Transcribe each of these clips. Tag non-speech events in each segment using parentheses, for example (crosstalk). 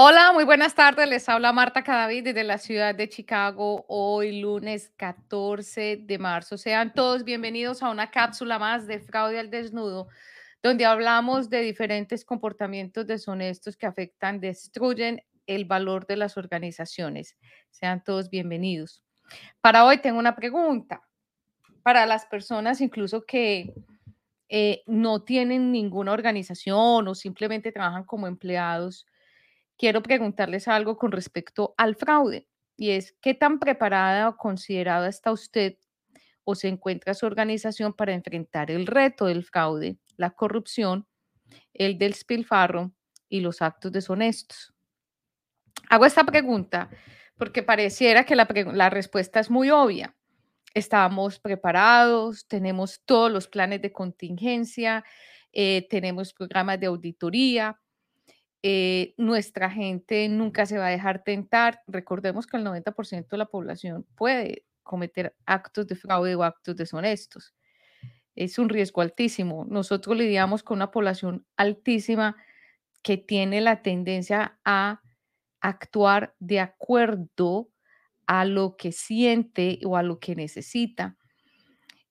Hola, muy buenas tardes. Les habla Marta Cadavid desde la ciudad de Chicago. Hoy lunes 14 de marzo. Sean todos bienvenidos a una cápsula más de Fraude al Desnudo, donde hablamos de diferentes comportamientos deshonestos que afectan, destruyen el valor de las organizaciones. Sean todos bienvenidos. Para hoy tengo una pregunta. Para las personas incluso que eh, no tienen ninguna organización o simplemente trabajan como empleados, quiero preguntarles algo con respecto al fraude y es qué tan preparada o considerada está usted o se encuentra su organización para enfrentar el reto del fraude, la corrupción, el del spilfarro y los actos deshonestos. Hago esta pregunta porque pareciera que la, la respuesta es muy obvia. Estamos preparados, tenemos todos los planes de contingencia, eh, tenemos programas de auditoría, eh, nuestra gente nunca se va a dejar tentar. Recordemos que el 90% de la población puede cometer actos de fraude o actos deshonestos. Es un riesgo altísimo. Nosotros lidiamos con una población altísima que tiene la tendencia a actuar de acuerdo a lo que siente o a lo que necesita.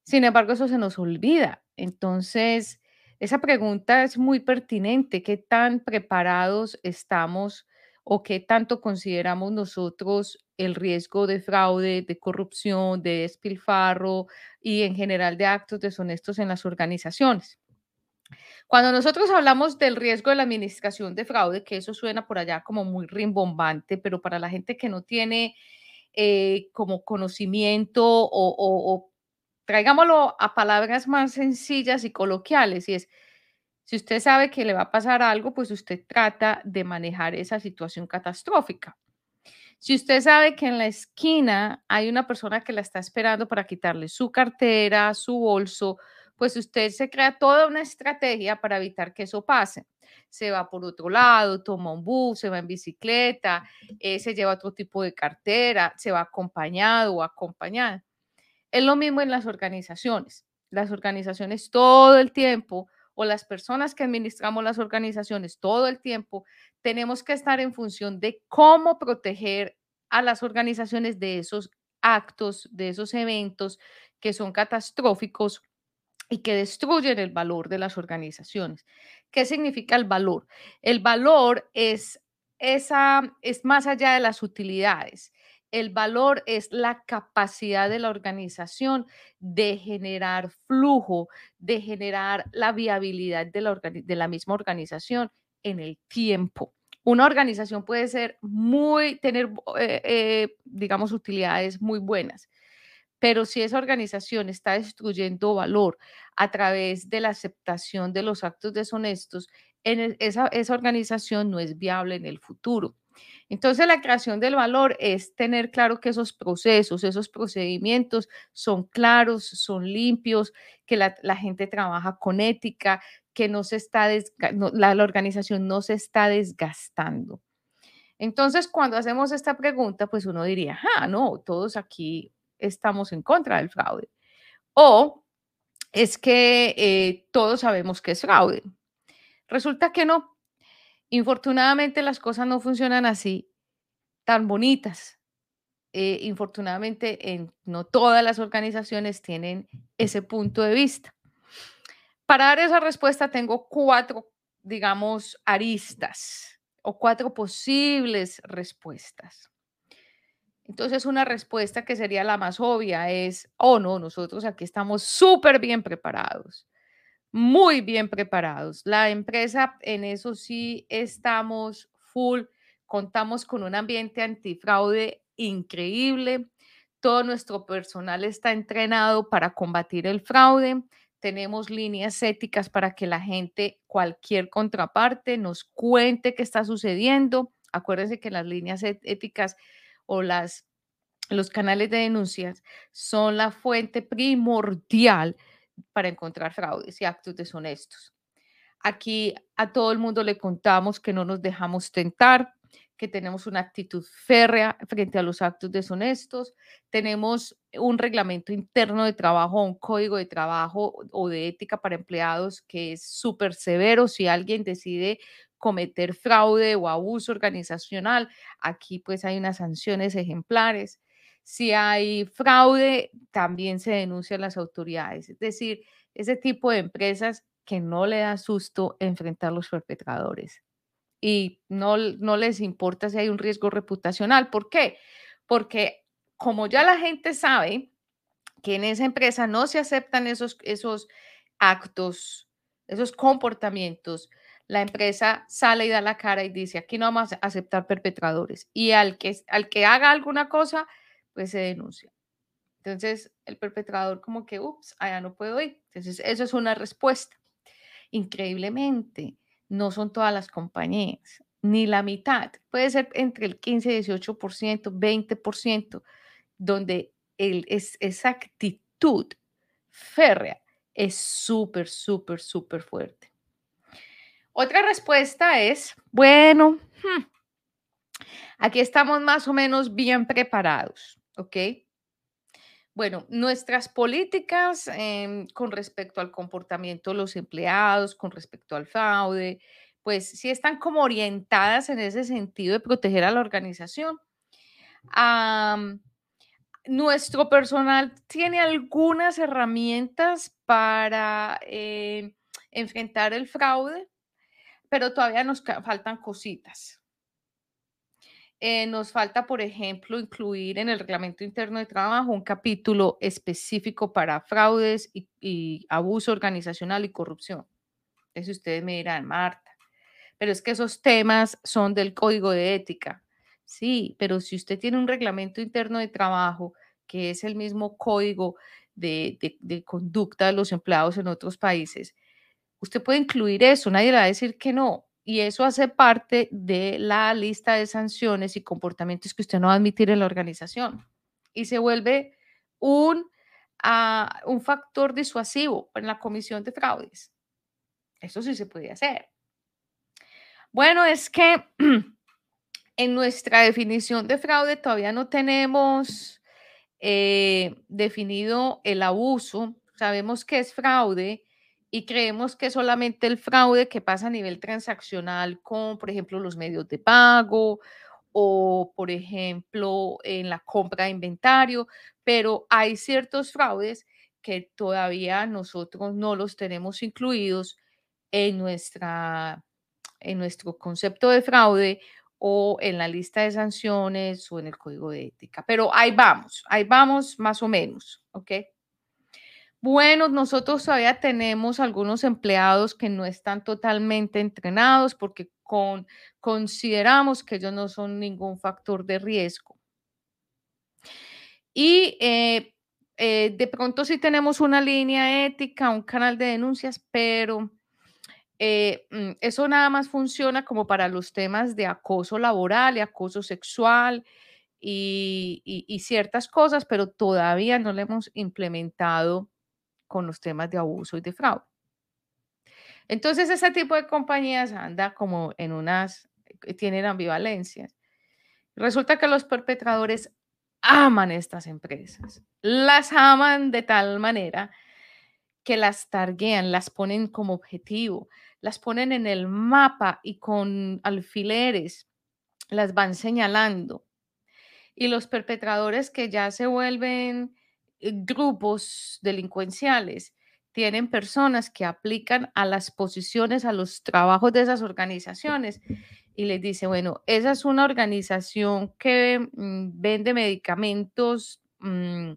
Sin embargo, eso se nos olvida. Entonces, esa pregunta es muy pertinente. ¿Qué tan preparados estamos o qué tanto consideramos nosotros el riesgo de fraude, de corrupción, de despilfarro y en general de actos deshonestos en las organizaciones? Cuando nosotros hablamos del riesgo de la administración de fraude, que eso suena por allá como muy rimbombante, pero para la gente que no tiene eh, como conocimiento o, o traigámoslo a palabras más sencillas y coloquiales, y es, si usted sabe que le va a pasar algo, pues usted trata de manejar esa situación catastrófica. Si usted sabe que en la esquina hay una persona que la está esperando para quitarle su cartera, su bolso, pues usted se crea toda una estrategia para evitar que eso pase. Se va por otro lado, toma un bus, se va en bicicleta, eh, se lleva otro tipo de cartera, se va acompañado o acompañada. Es lo mismo en las organizaciones. Las organizaciones todo el tiempo o las personas que administramos las organizaciones todo el tiempo tenemos que estar en función de cómo proteger a las organizaciones de esos actos, de esos eventos que son catastróficos y que destruyen el valor de las organizaciones. ¿Qué significa el valor? El valor es esa es más allá de las utilidades. El valor es la capacidad de la organización de generar flujo, de generar la viabilidad de la, misma organización en el tiempo. Una organización puede ser muy, tener, eh, eh, digamos, utilidades muy buenas, pero si esa organización está destruyendo valor a través de la aceptación de los actos deshonestos, en esa, esa organización no es viable en el futuro. Entonces, la creación del valor es tener claro que esos procesos, esos procedimientos son claros, son limpios, que la, gente trabaja con ética, que no se está la, organización no se está desgastando. Entonces, cuando hacemos esta pregunta, pues uno diría, ah, no, todos aquí estamos en contra del fraude. O es que eh, todos sabemos que es fraude. Resulta que no. Infortunadamente las cosas no funcionan así, tan bonitas. Eh, infortunadamente, en, no todas las organizaciones tienen ese punto de vista. Para dar esa respuesta tengo cuatro, digamos, aristas o cuatro posibles respuestas. Entonces, una respuesta que sería la más obvia es, oh no, nosotros aquí estamos súper bien preparados, muy bien preparados. La empresa en eso sí estamos full, contamos con un ambiente antifraude increíble, todo nuestro personal está entrenado para combatir el fraude, tenemos líneas éticas para que la gente, cualquier contraparte, nos cuente qué está sucediendo. Acuérdense que las líneas éticas o las, los canales de denuncias son la fuente primordial para encontrar fraudes y actos deshonestos. Aquí a todo el mundo le contamos que no nos dejamos tentar, que tenemos una actitud férrea frente a los actos deshonestos, tenemos un reglamento interno de trabajo, un código de trabajo o de ética para empleados que es súper severo. Si alguien decide cometer fraude o abuso organizacional, aquí pues hay unas sanciones ejemplares. Si hay fraude, también se denuncia a las autoridades. Es decir, ese tipo de empresas que no le da susto enfrentar a los perpetradores y no, no les importa si hay un riesgo reputacional. ¿Por qué? Porque como ya la gente sabe que en esa empresa no se aceptan esos, esos actos, esos comportamientos, la empresa sale y da la cara y dice, aquí no vamos a aceptar perpetradores. Y al que, al que haga alguna cosa, pues se denuncia. Entonces, el perpetrador como que, ups, allá no puedo ir. Entonces, eso es una respuesta. Increíblemente, no son todas las compañías, ni la mitad. Puede ser entre el 15 y 18%, 20%, donde es, esa actitud férrea es súper, súper, súper fuerte. Otra respuesta es, bueno, hmm, aquí estamos más o menos bien preparados, ¿ok? Bueno, nuestras políticas em, con respecto al comportamiento de los empleados, con respecto al fraude, pues sí están como orientadas en ese sentido de proteger a la organización. nuestro personal tiene algunas herramientas para eh, enfrentar el fraude, pero todavía nos faltan cositas. Eh, nos falta, por ejemplo, incluir en el reglamento interno de trabajo un capítulo específico para fraudes y, abuso organizacional y corrupción. Eso ustedes me dirán, Marta, pero es que esos temas son del código de ética. Sí, pero si usted tiene un reglamento interno de trabajo, que es el mismo código de, de conducta de los empleados en otros países, usted puede incluir eso, nadie le va a decir que no, y eso hace parte de la lista de sanciones y comportamientos que usted no va a admitir en la organización. Y se vuelve un, ah, un factor disuasivo en la comisión de fraudes. Eso sí se puede hacer. Bueno, es que (clears throat) en nuestra definición de fraude todavía no tenemos eh, definido el abuso. Sabemos que es fraude y creemos que solamente el fraude que pasa a nivel transaccional con, por ejemplo, los medios de pago o, por ejemplo, en la compra de inventario, pero hay ciertos fraudes que todavía nosotros no los tenemos incluidos en, nuestra, en nuestro concepto de fraude o en la lista de sanciones o en el código de ética. Pero ahí vamos, ahí vamos más o menos, ¿ok? Bueno, nosotros todavía tenemos algunos empleados que no están totalmente entrenados porque con, consideramos que ellos no son ningún factor de riesgo. Y eh, eh, de pronto sí tenemos una línea ética, un canal de denuncias, pero eh, mm, eso nada más funciona como para los temas de acoso laboral y acoso sexual y, y ciertas cosas, pero todavía no le hemos implementado con los temas de abuso y de fraude. Entonces, ese tipo de compañías anda como en unas, eh, tienen ambivalencias. Resulta que los perpetradores aman estas empresas, las aman de tal manera que las targuean, las ponen como objetivo, las ponen en el mapa y con alfileres las van señalando. Y los perpetradores que ya se vuelven grupos delincuenciales tienen personas que aplican a las posiciones, a los trabajos de esas organizaciones y les dice, bueno, esa es una organización que mm, vende medicamentos mm,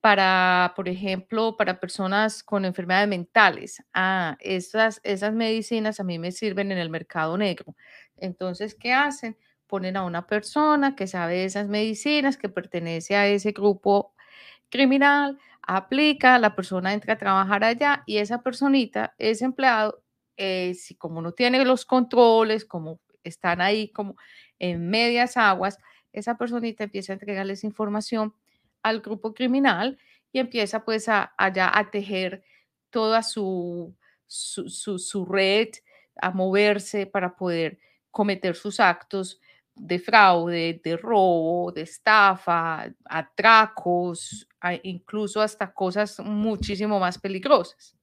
para, por ejemplo, para personas con enfermedades mentales. Ah, esas, esas medicinas a mí me sirven en el mercado negro. Entonces, ¿qué hacen? Ponen a una persona que sabe esas medicinas, que pertenece a ese grupo criminal, aplica, la persona entra a trabajar allá y esa personita, ese empleado, eh, si como no tiene los controles, como están ahí como en medias aguas, esa personita empieza a entregarles información al grupo criminal y empieza pues a, allá a tejer toda su, su, su red, a moverse para poder cometer sus actos de fraude, de robo, de estafa, atracos, incluso hasta cosas muchísimo más peligrosas.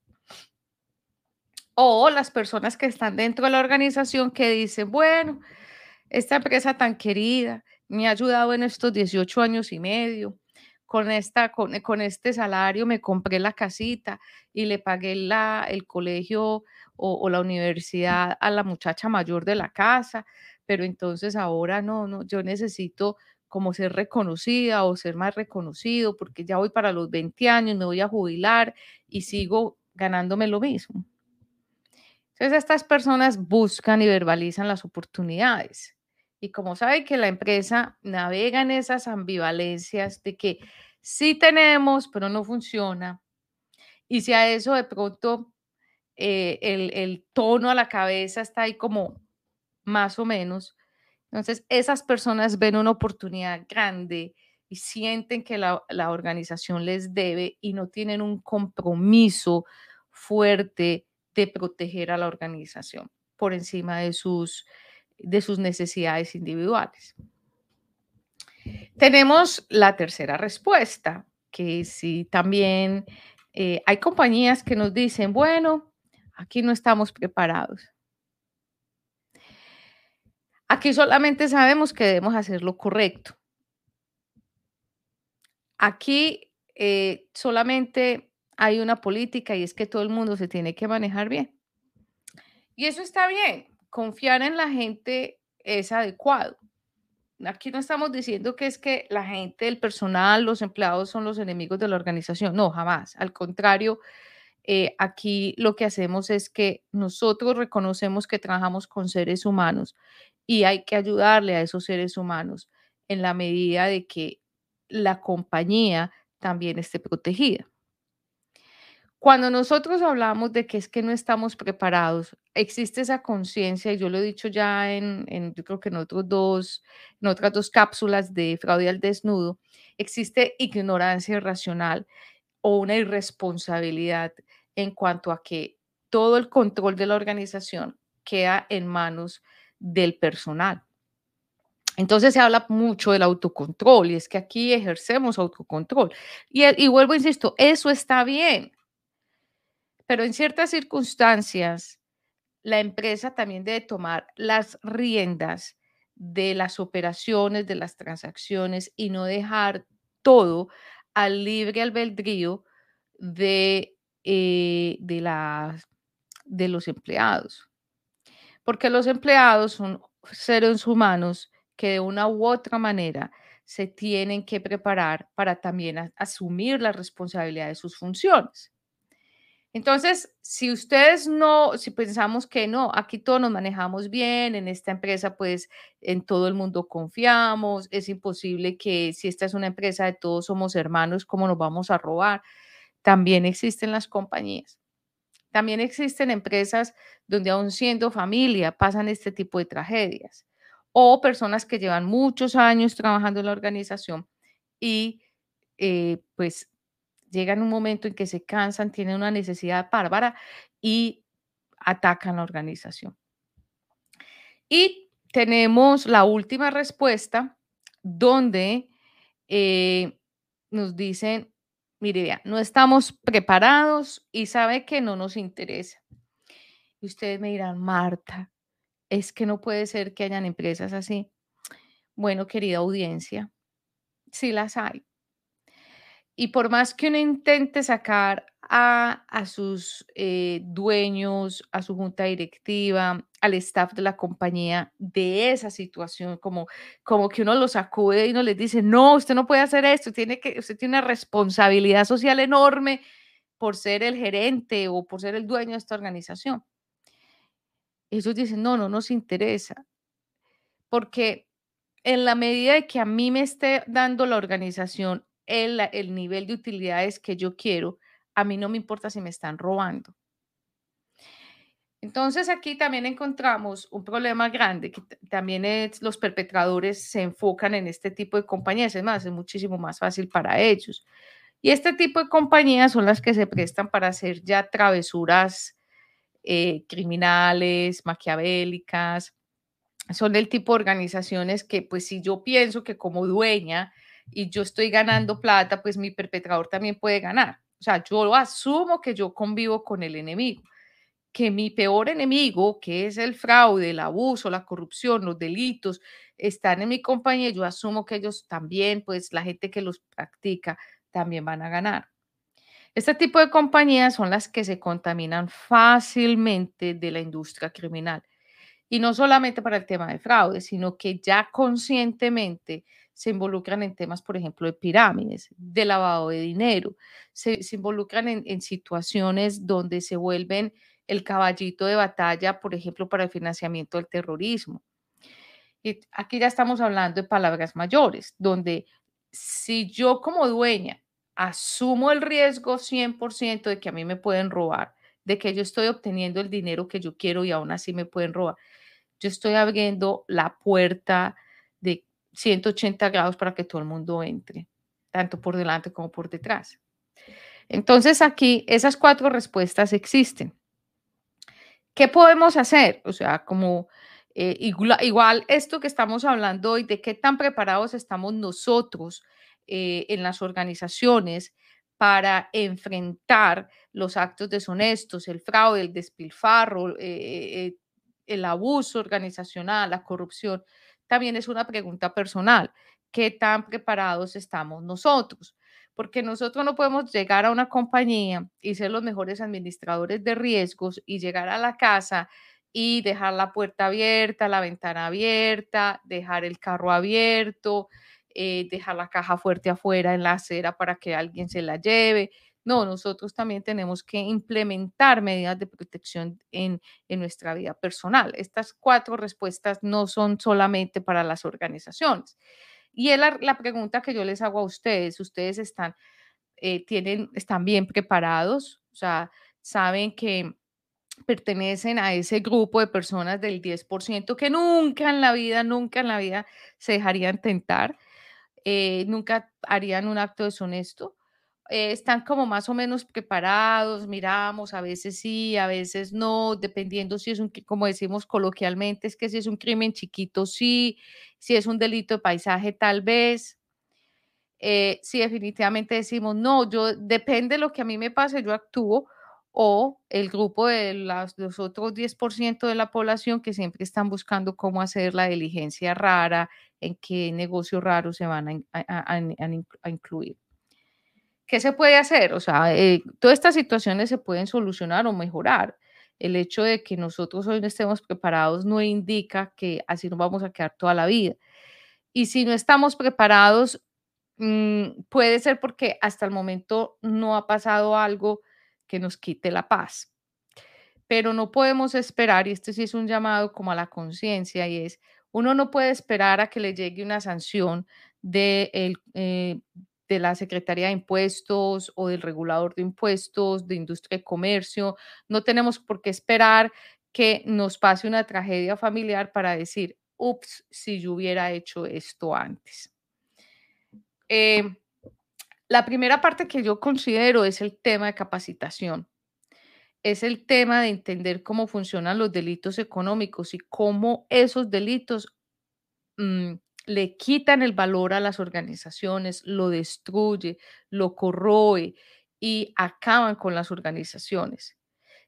O las personas que están dentro de la organización que dicen, bueno, esta empresa tan querida me ha ayudado en estos 18 años y medio. Con, esta, con, con este salario me compré la casita y le pagué la, el colegio o, la universidad a la muchacha mayor de la casa pero entonces ahora no, no, yo necesito como ser reconocida o ser más reconocido porque ya voy para los 20 años, me voy a jubilar y sigo ganándome lo mismo. Entonces estas personas buscan y verbalizan las oportunidades. Y como saben que la empresa navega en esas ambivalencias de que sí tenemos, pero no funciona. Y si a eso de pronto eh, el, tono a la cabeza está ahí como más o menos. Entonces, esas personas ven una oportunidad grande y sienten que la, organización les debe y no tienen un compromiso fuerte de proteger a la organización por encima de sus, de sus necesidades individuales. Tenemos la tercera respuesta, que si también eh, hay compañías que nos dicen, bueno, aquí no estamos preparados. Aquí solamente sabemos que debemos hacer lo correcto. Aquí eh, solamente hay una política y es que todo el mundo se tiene que manejar bien. Y eso está bien. Confiar en la gente es adecuado. Aquí no estamos diciendo que es que la gente, el personal, los empleados son los enemigos de la organización. No, jamás. Al contrario, eh, aquí lo que hacemos es que nosotros reconocemos que trabajamos con seres humanos y hay que ayudarle a esos seres humanos en la medida de que la compañía también esté protegida. Cuando nosotros hablamos de que es que no estamos preparados, existe esa conciencia, y yo lo he dicho ya en, creo que en otras dos cápsulas de fraude al desnudo, existe ignorancia irracional o una irresponsabilidad en cuanto a que todo el control de la organización queda en manos del personal. Entonces se habla mucho del autocontrol y es que aquí ejercemos autocontrol. Y, eh, y vuelvo, insisto, eso está bien. Pero en ciertas circunstancias, la empresa también debe tomar las riendas de las operaciones, de las transacciones y no dejar todo al libre albedrío de, eh, de, de los empleados porque los empleados son seres humanos que de una u otra manera se tienen que preparar para también asumir la responsabilidad de sus funciones. Entonces, si ustedes no, si pensamos que no, aquí todos nos manejamos bien, en esta empresa pues en todo el mundo confiamos, es imposible que si esta es una empresa de todos somos hermanos, ¿cómo nos vamos a robar? También existen las compañías. También existen empresas donde aún siendo familia pasan este tipo de tragedias o personas que llevan muchos años trabajando en la organización y eh, pues llegan un momento en que se cansan, tienen una necesidad bárbara y atacan la organización. Y tenemos la última respuesta donde eh, nos dicen mire, no estamos preparados y sabe que no nos interesa. Y ustedes me dirán, Marta, es que no puede ser que hayan empresas así. Bueno, querida audiencia, sí las hay. Y por más que uno intente sacar a, sus eh, dueños, a su junta directiva, al staff de la compañía de esa situación, como, como que uno los acude y uno les dice, no, usted no puede hacer esto, tiene que, usted tiene una responsabilidad social enorme por ser el gerente o por ser el dueño de esta organización. Ellos dicen, no, no nos interesa, porque en la medida de que a mí me esté dando la organización el, el nivel de utilidades que yo quiero, a mí no me importa si me están robando. Entonces aquí también encontramos un problema grande, que también es, los perpetradores se enfocan en este tipo de compañías, es más, es muchísimo más fácil para ellos. Y este tipo de compañías son las que se prestan para hacer ya travesuras eh, criminales, maquiavélicas. Son del tipo de organizaciones que, pues si yo pienso que como dueña y yo estoy ganando plata, pues mi perpetrador también puede ganar. O sea, yo asumo que yo convivo con el enemigo, que mi peor enemigo, que es el fraude, el abuso, la corrupción, los delitos, están en mi compañía, yo asumo que ellos también, pues la gente que los practica, también van a ganar. Este tipo de compañías son las que se contaminan fácilmente de la industria criminal. Y no solamente para el tema de fraude, sino que ya conscientemente se involucran en temas, por ejemplo, de pirámides, de lavado de dinero, se, involucran en, situaciones donde se vuelven el caballito de batalla, por ejemplo, para el financiamiento del terrorismo. Y aquí ya estamos hablando de palabras mayores, donde si yo como dueña asumo el riesgo 100% de que a mí me pueden robar, de que yo estoy obteniendo el dinero que yo quiero y aún así me pueden robar, yo estoy abriendo la puerta 180 grados para que todo el mundo entre, tanto por delante como por detrás. Entonces aquí esas cuatro respuestas existen. ¿Qué podemos hacer? O sea, como eh, igual, esto que estamos hablando hoy, de qué tan preparados estamos nosotros eh, en las organizaciones para enfrentar los actos deshonestos, el fraude, el despilfarro, eh, el abuso organizacional, la corrupción también es una pregunta personal. ¿Qué tan preparados estamos nosotros? Porque nosotros no podemos llegar a una compañía y ser los mejores administradores de riesgos y llegar a la casa y dejar la puerta abierta, la ventana abierta, dejar el carro abierto, eh, dejar la caja fuerte afuera en la acera para que alguien se la lleve. No, nosotros también tenemos que implementar medidas de protección en, nuestra vida personal. Estas cuatro respuestas no son solamente para las organizaciones. Y es la, pregunta que yo les hago a ustedes. ¿Ustedes están, eh, tienen, están bien preparados? O sea, saben que pertenecen a ese grupo de personas del 10% que nunca en la vida, nunca en la vida se dejarían tentar, eh, nunca harían un acto deshonesto. Eh, están como más o menos preparados, miramos, a veces sí, a veces no, dependiendo si es un, como decimos coloquialmente, es que si es un crimen chiquito, sí, si es un delito de paisaje, tal vez. Eh, si definitivamente decimos, no, yo depende de lo que a mí me pase, yo actúo, o el grupo de los otros 10% de la población que siempre están buscando cómo hacer la diligencia rara, en qué negocios raros se van a incluir. ¿Qué se puede hacer? O sea, eh, todas estas situaciones se pueden solucionar o mejorar. El hecho de que nosotros hoy no estemos preparados no indica que así nos vamos a quedar toda la vida. Y si no estamos preparados, mm, puede ser porque hasta el momento no ha pasado algo que nos quite la paz. Pero no podemos esperar, y esto sí es un llamado como a la conciencia, y es, uno no puede esperar a que le llegue una sanción de el, eh, de la Secretaría de Impuestos o del regulador de impuestos, de industria y comercio. No tenemos por qué esperar que nos pase una tragedia familiar para decir, ups, si yo hubiera hecho esto antes. Eh, la primera parte que yo considero es el tema de capacitación. Es el tema de entender cómo funcionan los delitos económicos y cómo esos delitos mm, le quitan el valor a las organizaciones, lo destruye, lo corroe y acaban con las organizaciones.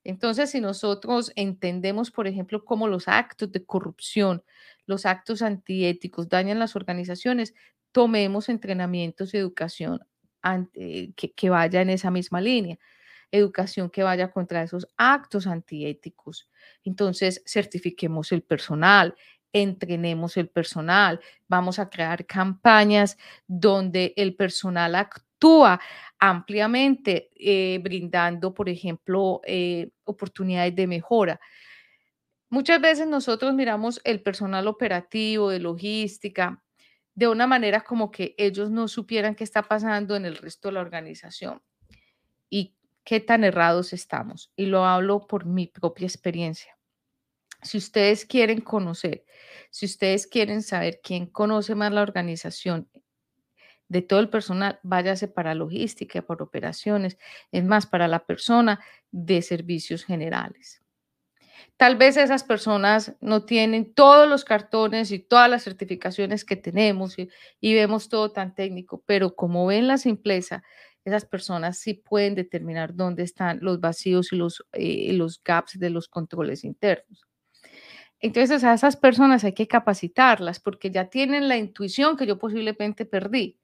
Entonces, si nosotros entendemos, por ejemplo, cómo los actos de corrupción, los actos antiéticos dañan las organizaciones, tomemos entrenamientos y educación que, que vaya en esa misma línea. educación que vaya contra esos actos antiéticos. Entonces, certifiquemos el personal, entrenemos el personal, vamos a crear campañas donde el personal actúa ampliamente, eh, brindando, por ejemplo, eh, oportunidades de mejora. Muchas veces nosotros miramos el personal operativo, de logística, de una manera como que ellos no supieran qué está pasando en el resto de la organización y qué tan errados estamos. Y lo hablo por mi propia experiencia. Si ustedes quieren conocer, si ustedes quieren saber quién conoce más la organización de todo el personal, váyase para logística, para operaciones, es más, para la persona de servicios generales. Tal vez esas personas no tienen todos los cartones y todas las certificaciones que tenemos y, vemos todo tan técnico, pero como ven la simpleza, esas personas sí pueden determinar dónde están los vacíos y los, eh, los gaps de los controles internos. Entonces a esas personas hay que capacitarlas porque ya tienen la intuición que yo posiblemente perdí.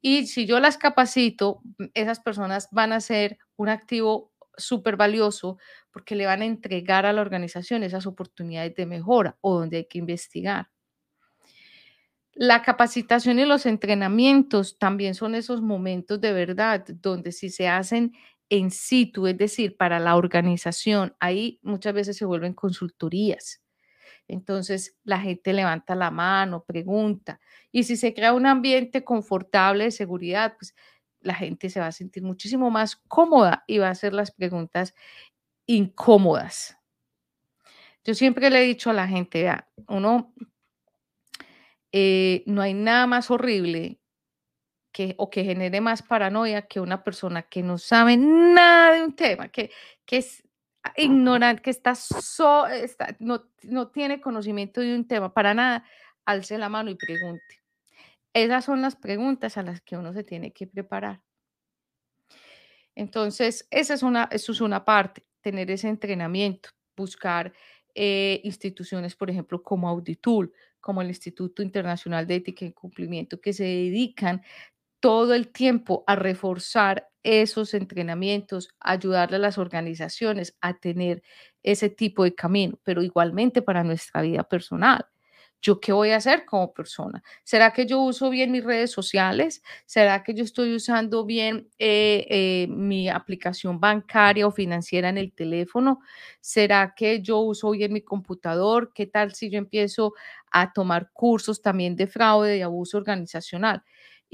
Y si yo las capacito, esas personas van a ser un activo súper valioso porque le van a entregar a la organización esas oportunidades de mejora o donde hay que investigar. La capacitación y los entrenamientos también son esos momentos de verdad donde si se hacen en situ, es decir, para la organización, ahí muchas veces se vuelven consultorías. Entonces la gente levanta la mano, pregunta, y si se crea un ambiente confortable de seguridad, pues la gente se va a sentir muchísimo más cómoda y va a hacer las preguntas incómodas. Yo siempre le he dicho a la gente, vea, uno, eh, no hay nada más horrible que, o que genere más paranoia que una persona que no sabe nada de un tema, que, que es ignorante, que está, está no, no tiene conocimiento de un tema para nada, alce la mano y pregunte. Esas son las preguntas a las que uno se tiene que preparar. Entonces, esa es una, eso es una parte, tener ese entrenamiento, buscar eh, instituciones, por ejemplo, como Auditool, como el Instituto Internacional de Ética y Cumplimiento, que se dedican todo el tiempo a reforzar esos entrenamientos, ayudarle a las organizaciones a tener ese tipo de camino, pero igualmente para nuestra vida personal. ¿Yo qué voy a hacer como persona? ¿Será que yo uso bien mis redes sociales? ¿Será que yo estoy usando bien eh, eh, mi aplicación bancaria o financiera en el teléfono? ¿Será que yo uso bien mi computador? ¿Qué tal si yo empiezo a tomar cursos también de fraude, y abuso organizacional?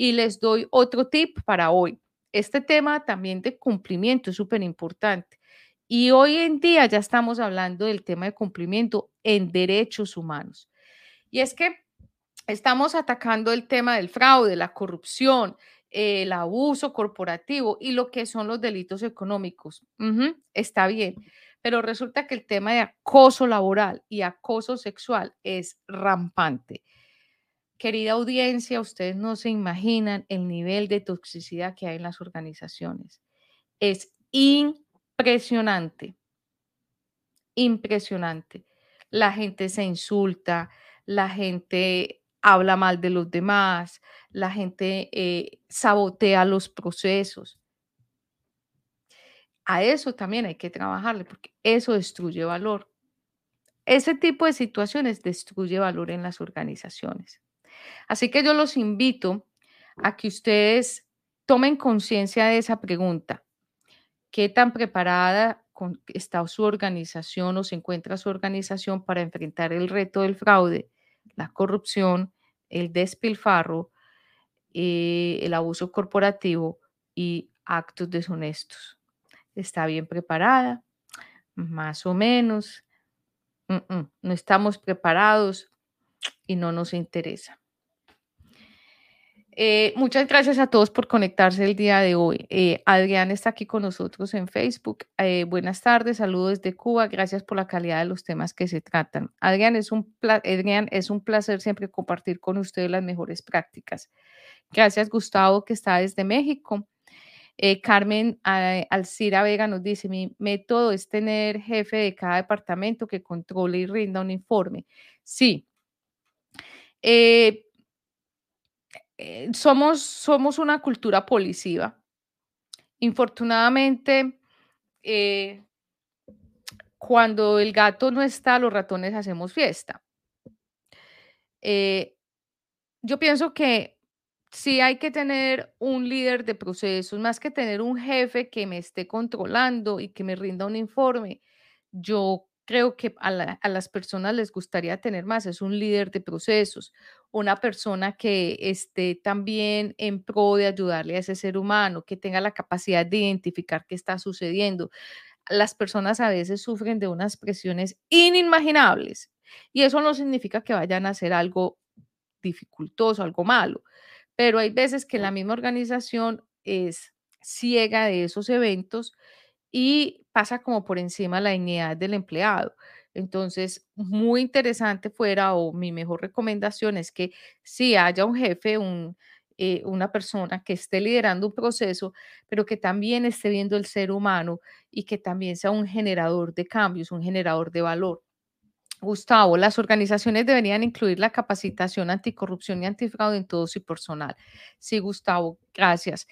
Y les doy otro tip para hoy. Este tema también de cumplimiento es súper importante. Y hoy en día ya estamos hablando del tema de cumplimiento en derechos humanos. Y es que estamos atacando el tema del fraude, la corrupción, el abuso corporativo y lo que son los delitos económicos. está bien, pero resulta que el tema de acoso laboral y acoso sexual es rampante. Querida audiencia, ustedes no se imaginan el nivel de toxicidad que hay en las organizaciones. Es impresionante, impresionante. La gente se insulta, la gente habla mal de los demás, la gente eh, sabotea los procesos. A eso también hay que trabajarle porque eso destruye valor. Ese tipo de situaciones destruye valor en las organizaciones. Así que yo los invito a que ustedes tomen conciencia de esa pregunta. ¿Qué tan preparada está su organización o se encuentra su organización para enfrentar el reto del fraude, la corrupción, el despilfarro, eh, el abuso corporativo y actos deshonestos. ¿Está bien preparada? Más o menos. no estamos preparados y no nos interesa. Eh, muchas gracias a todos por conectarse el día de hoy. Eh, Adrián está aquí con nosotros en Facebook. Eh, buenas tardes, saludos desde Cuba. Gracias por la calidad de los temas que se tratan. Adrián es un, Adrián, es un placer siempre compartir con ustedes las mejores prácticas. Gracias, Gustavo, que está desde México. Carmen Alcira Vega nos dice, mi método es tener jefe de cada departamento que controle y rinda un informe. Sí. Somos, somos una cultura policiva infortunadamente, eh, cuando el gato no está, los ratones hacemos fiesta. Eh, yo pienso que sí hay que tener un líder de procesos, más que tener un jefe que me esté controlando y que me rinda un informe. Yo creo que a, las personas les gustaría tener más, es un líder de procesos, una persona que esté también en pro de ayudarle a ese ser humano, que tenga la capacidad de identificar qué está sucediendo. Las personas a veces sufren de unas presiones inimaginables y eso no significa que vayan a hacer algo dificultoso, algo malo, pero hay veces que la misma organización es ciega de esos eventos y pasa como por encima la dignidad del empleado. Entonces, muy interesante fuera, o mi mejor recomendación es que si haya un jefe, un, eh, una persona que esté liderando un proceso, pero que también esté viendo el ser humano y que también sea un generador de cambios, un generador de valor. Gustavo, las organizaciones deberían incluir la capacitación anticorrupción y antifraude en todo su personal. Sí, Gustavo, gracias.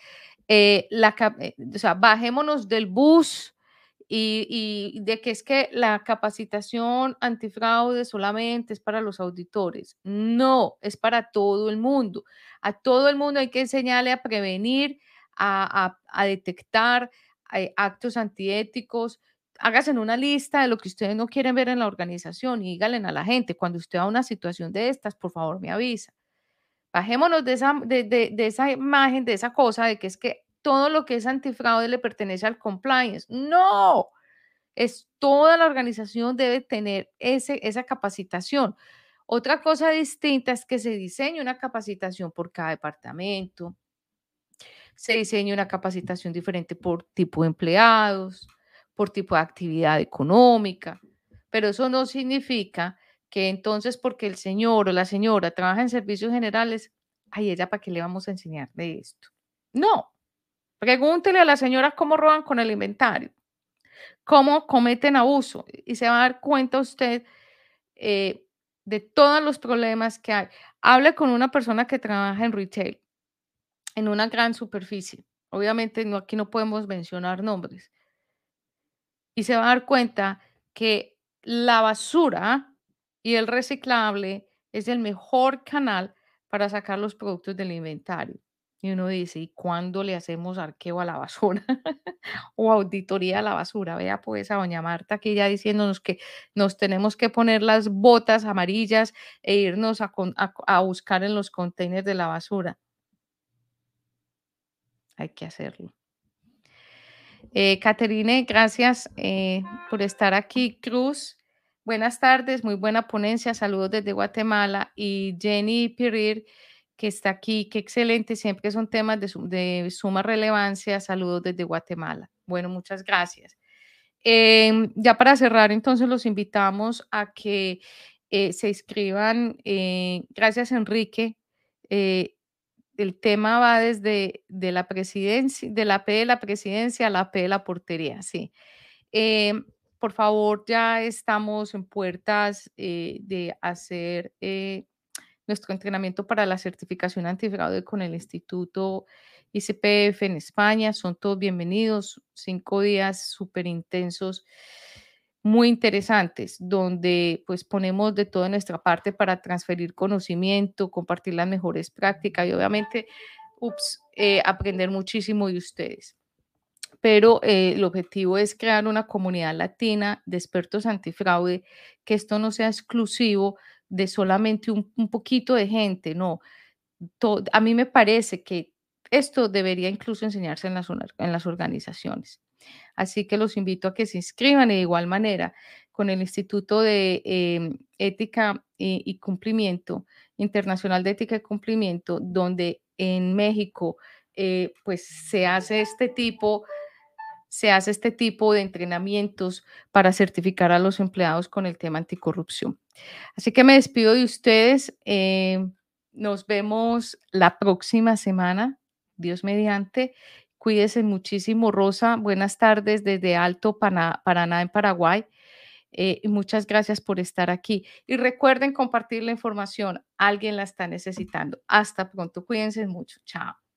Eh, la, eh, o sea, bajémonos del bus y, y, de que es que la capacitación antifraude solamente es para los auditores. No, es para todo el mundo. A todo el mundo hay que enseñarle a prevenir, a, a, a detectar eh, actos antiéticos, hágase una lista de lo que ustedes no quieren ver en la organización y díganle a la gente, cuando usted va a una situación de estas, por favor me avisa. Bajémonos de esa, de, esa imagen, de esa cosa, de que es que todo lo que es antifraude le pertenece al compliance. No, es toda la organización debe tener ese, esa capacitación. Otra cosa distinta es que se diseñe una capacitación por cada departamento, se diseñe una capacitación diferente por tipo de empleados, por tipo de actividad económica, pero eso no significa que entonces porque el señor o la señora trabaja en servicios generales, ay, ella para qué le vamos a enseñar de esto. No, pregúntele a la señora cómo roban con el inventario, cómo cometen abuso y se va a dar cuenta usted eh, de todos los problemas que hay. Hable con una persona que trabaja en retail, en una gran superficie. Obviamente no, aquí no podemos mencionar nombres, y se va a dar cuenta que la basura y el reciclable es el mejor canal para sacar los productos del inventario. Y uno dice, ¿y cuándo le hacemos arqueo a la basura (laughs) o auditoría a la basura? Vea pues a doña Marta aquí ya diciéndonos que nos tenemos que poner las botas amarillas e irnos a, a buscar en los containers de la basura. Hay que hacerlo. Eh, Caterine, gracias eh, por estar aquí. Cruz, buenas tardes, muy buena ponencia, saludos desde Guatemala. Y Jenny Pirir, que está aquí, qué excelente, siempre son temas de, suma relevancia, saludos desde Guatemala. Bueno, muchas gracias. Em, ya para cerrar, entonces los invitamos a que eh, se inscriban. gracias, Enrique el tema va desde de la presidencia, de la P de la presidencia a la P de la portería, sí. Por favor, ya estamos en puertas eh, de hacer eh, nuestro entrenamiento para la certificación antifraude con el Instituto ICPF en España. Son todos bienvenidos, cinco días súper intensos muy interesantes, donde pues ponemos de toda nuestra parte para transferir conocimiento, compartir las mejores prácticas y obviamente ups, eh, aprender muchísimo de ustedes. Pero eh, el objetivo es crear una comunidad latina de expertos antifraude, que esto no sea exclusivo de solamente un, poquito de gente, no. a mí me parece que esto debería incluso enseñarse en las, organizaciones. Así que los invito a que se inscriban de igual manera con el Instituto de em, Ética y, Cumplimiento, Internacional de Ética y Cumplimiento, donde en México eh, pues se hace este tipo se hace este tipo de entrenamientos para certificar a los empleados con el tema anticorrupción. Así que me despido de ustedes. Em, nos vemos la próxima semana, Dios mediante, Cuídese muchísimo, Rosa. Buenas tardes desde Alto Paraná, en Paraguay. Eh, muchas gracias por estar aquí. Y recuerden compartir la información. Alguien la está necesitando. Hasta pronto. Cuídense mucho. Chao.